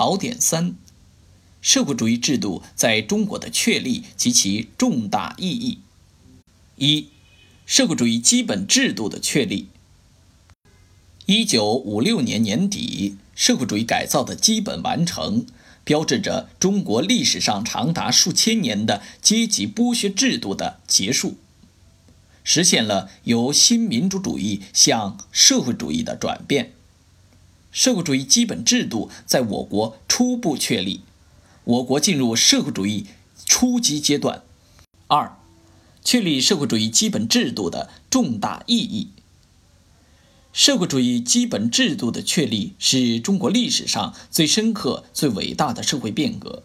考点三：社会主义制度在中国的确立及其重大意义。一、社会主义基本制度的确立。一九五六年年底，社会主义改造的基本完成，标志着中国历史上长达数千年的阶级剥削制度的结束，实现了由新民主主义向社会主义的转变。社会主义基本制度在我国初步确立，我国进入社会主义初级阶段。二、确立社会主义基本制度的重大意义。社会主义基本制度的确立是中国历史上最深刻、最伟大的社会变革，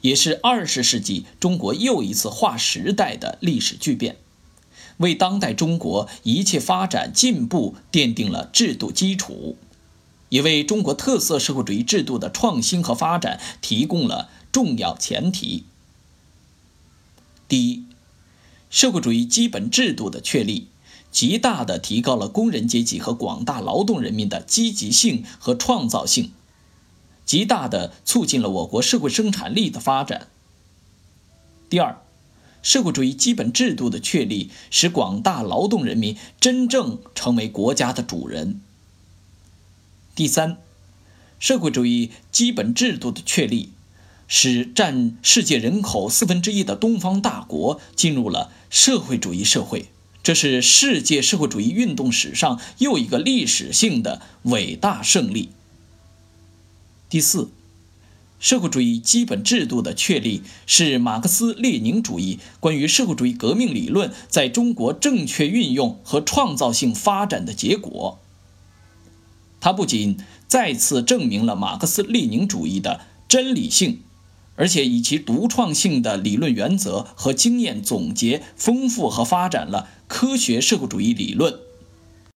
也是二十世纪中国又一次划时代的历史巨变，为当代中国一切发展进步奠定了制度基础。也为中国特色社会主义制度的创新和发展提供了重要前提。第一，社会主义基本制度的确立，极大地提高了工人阶级和广大劳动人民的积极性和创造性，极大地促进了我国社会生产力的发展。第二，社会主义基本制度的确立，使广大劳动人民真正成为国家的主人。第三，社会主义基本制度的确立，使占世界人口四分之一的东方大国进入了社会主义社会，这是世界社会主义运动史上又一个历史性的伟大胜利。第四，社会主义基本制度的确立，是马克思列宁主义关于社会主义革命理论在中国正确运用和创造性发展的结果。它不仅再次证明了马克思列宁主义的真理性，而且以其独创性的理论原则和经验总结，丰富和发展了科学社会主义理论。